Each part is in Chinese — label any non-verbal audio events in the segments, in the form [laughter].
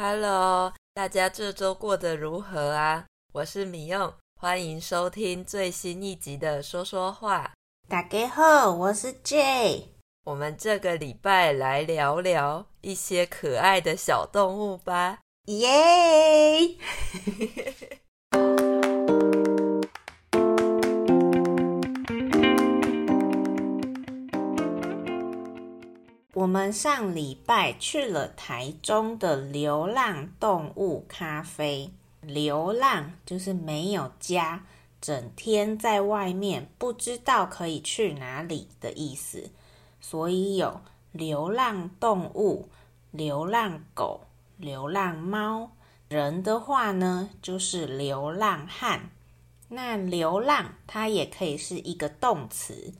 Hello，大家这周过得如何啊？我是米用，欢迎收听最新一集的说说话。大家好，我是 J。我们这个礼拜来聊聊一些可爱的小动物吧。耶！[laughs] 我们上礼拜去了台中的流浪动物咖啡。流浪就是没有家，整天在外面，不知道可以去哪里的意思。所以有流浪动物、流浪狗、流浪猫。人的话呢，就是流浪汉。那流浪它也可以是一个动词，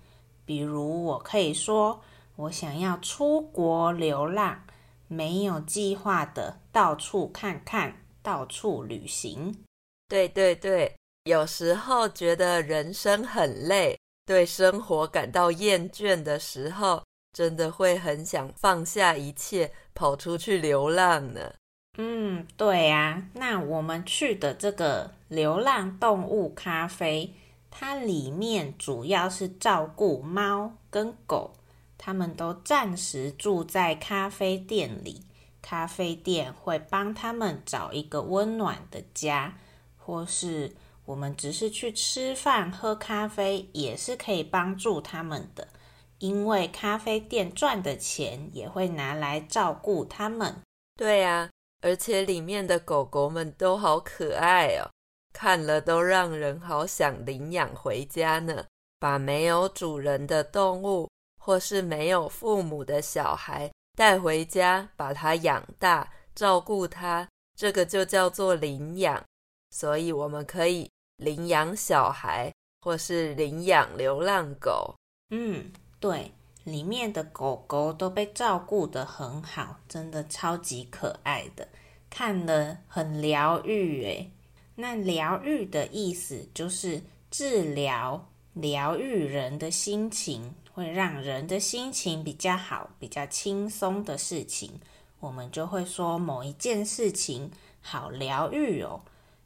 比如我可以说。我想要出国流浪，没有计划的到处看看，到处旅行。对对对，有时候觉得人生很累，对生活感到厌倦的时候，真的会很想放下一切，跑出去流浪呢。嗯，对呀。那我们去的这个流浪动物咖啡，它里面主要是照顾猫跟狗。他们都暂时住在咖啡店里，咖啡店会帮他们找一个温暖的家，或是我们只是去吃饭喝咖啡，也是可以帮助他们的，因为咖啡店赚的钱也会拿来照顾他们。对呀，而且里面的狗狗们都好可爱哦，看了都让人好想领养回家呢，把没有主人的动物。或是没有父母的小孩带回家，把他养大，照顾他，这个就叫做领养。所以我们可以领养小孩，或是领养流浪狗。嗯，对，里面的狗狗都被照顾得很好，真的超级可爱的，看了很疗愈诶。那疗愈的意思就是治疗、疗愈人的心情。会让人的心情比较好、比较轻松的事情，我们就会说某一件事情好疗愈哦。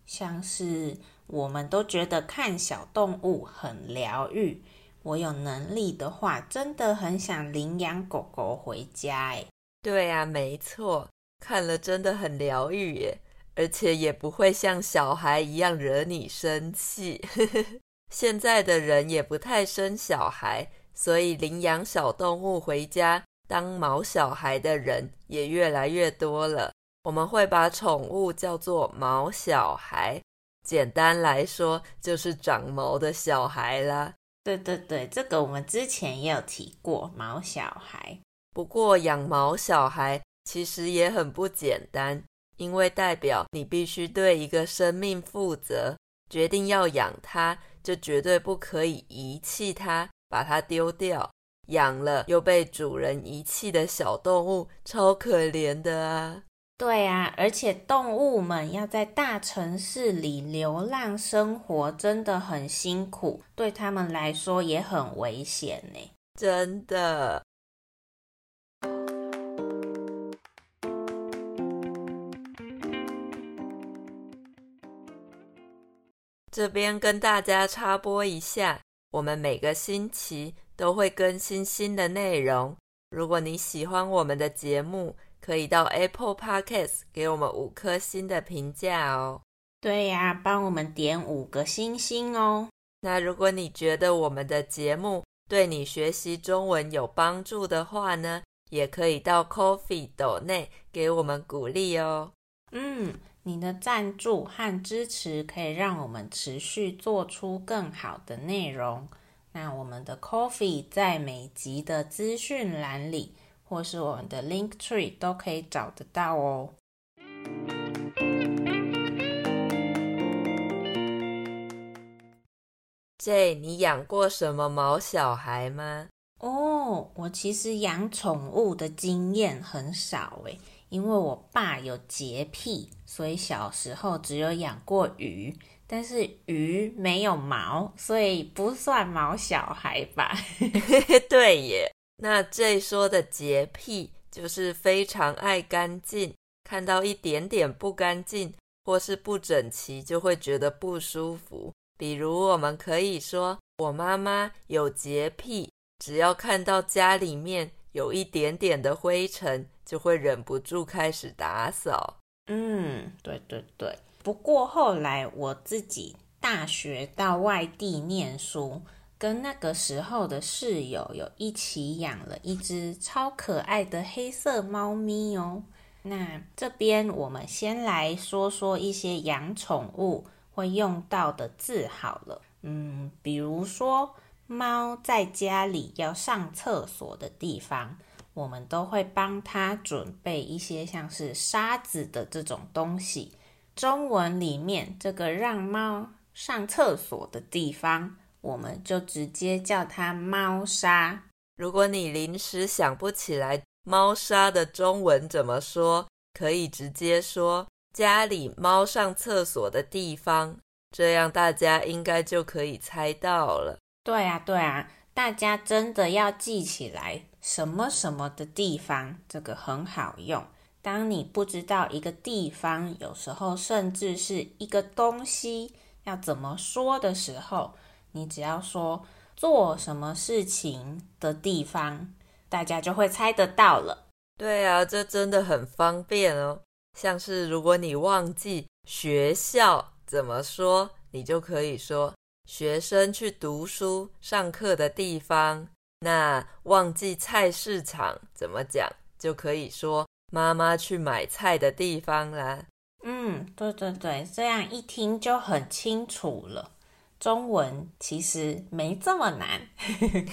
像是我们都觉得看小动物很疗愈，我有能力的话，真的很想领养狗狗回家。哎，对呀，没错，看了真的很疗愈耶，而且也不会像小孩一样惹你生气。[laughs] 现在的人也不太生小孩。所以，领养小动物回家当毛小孩的人也越来越多了。我们会把宠物叫做毛小孩，简单来说就是长毛的小孩啦。对对对，这个我们之前也有提过毛小孩。不过，养毛小孩其实也很不简单，因为代表你必须对一个生命负责，决定要养它，就绝对不可以遗弃它。把它丢掉，养了又被主人遗弃的小动物，超可怜的啊！对啊，而且动物们要在大城市里流浪生活，真的很辛苦，对他们来说也很危险呢。真的。这边跟大家插播一下。我们每个星期都会更新新的内容。如果你喜欢我们的节目，可以到 Apple Podcast 给我们五颗星的评价哦。对呀，帮我们点五个星星哦。那如果你觉得我们的节目对你学习中文有帮助的话呢，也可以到 Coffee 斗内给我们鼓励哦。嗯。你的赞助和支持可以让我们持续做出更好的内容。那我们的 Coffee 在每集的资讯栏里，或是我们的 Linktree 都可以找得到哦。J，你养过什么毛小孩吗？哦，我其实养宠物的经验很少诶。因为我爸有洁癖，所以小时候只有养过鱼，但是鱼没有毛，所以不算毛小孩吧？[laughs] [laughs] 对耶。那这说的洁癖就是非常爱干净，看到一点点不干净或是不整齐，就会觉得不舒服。比如，我们可以说：“我妈妈有洁癖，只要看到家里面有一点点的灰尘，就会忍不住开始打扫。”嗯，对对对。不过后来我自己大学到外地念书，跟那个时候的室友有一起养了一只超可爱的黑色猫咪哦。那这边我们先来说说一些养宠物会用到的字好了。嗯，比如说猫在家里要上厕所的地方，我们都会帮它准备一些像是沙子的这种东西。中文里面这个让猫上厕所的地方，我们就直接叫它猫砂。如果你临时想不起来猫砂的中文怎么说，可以直接说家里猫上厕所的地方，这样大家应该就可以猜到了。对啊，对啊，大家真的要记起来什么什么的地方，这个很好用。当你不知道一个地方，有时候甚至是一个东西要怎么说的时候，你只要说做什么事情的地方，大家就会猜得到了。对啊，这真的很方便哦。像是如果你忘记学校怎么说，你就可以说学生去读书上课的地方。那忘记菜市场怎么讲，就可以说。妈妈去买菜的地方啦。嗯，对对对，这样一听就很清楚了。中文其实没这么难。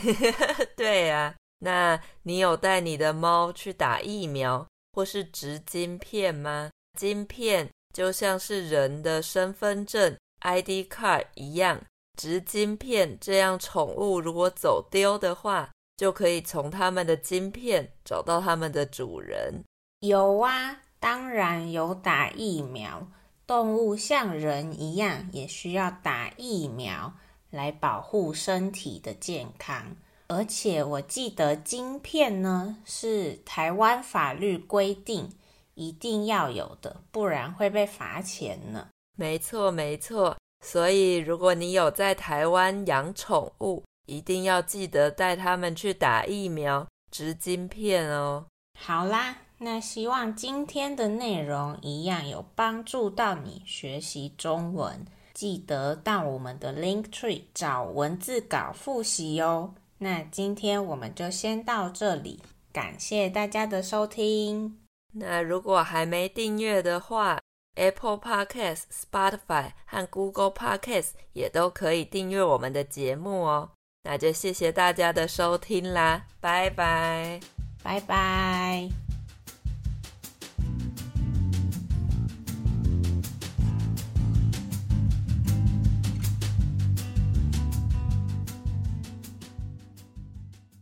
[laughs] 对呀，那你有带你的猫去打疫苗或是植晶片吗？晶片就像是人的身份证 ID card 一样，植晶片这样宠物如果走丢的话，就可以从它们的晶片找到它们的主人。有啊，当然有打疫苗。动物像人一样，也需要打疫苗来保护身体的健康。而且我记得晶片呢，是台湾法律规定一定要有的，不然会被罚钱呢。没错，没错。所以如果你有在台湾养宠物，一定要记得带他们去打疫苗、植晶片哦。好啦。那希望今天的内容一样有帮助到你学习中文，记得到我们的 Linktree 找文字稿复习哦。那今天我们就先到这里，感谢大家的收听。那如果还没订阅的话，Apple Podcast、Spotify 和 Google Podcast 也都可以订阅我们的节目哦。那就谢谢大家的收听啦，拜拜，拜拜。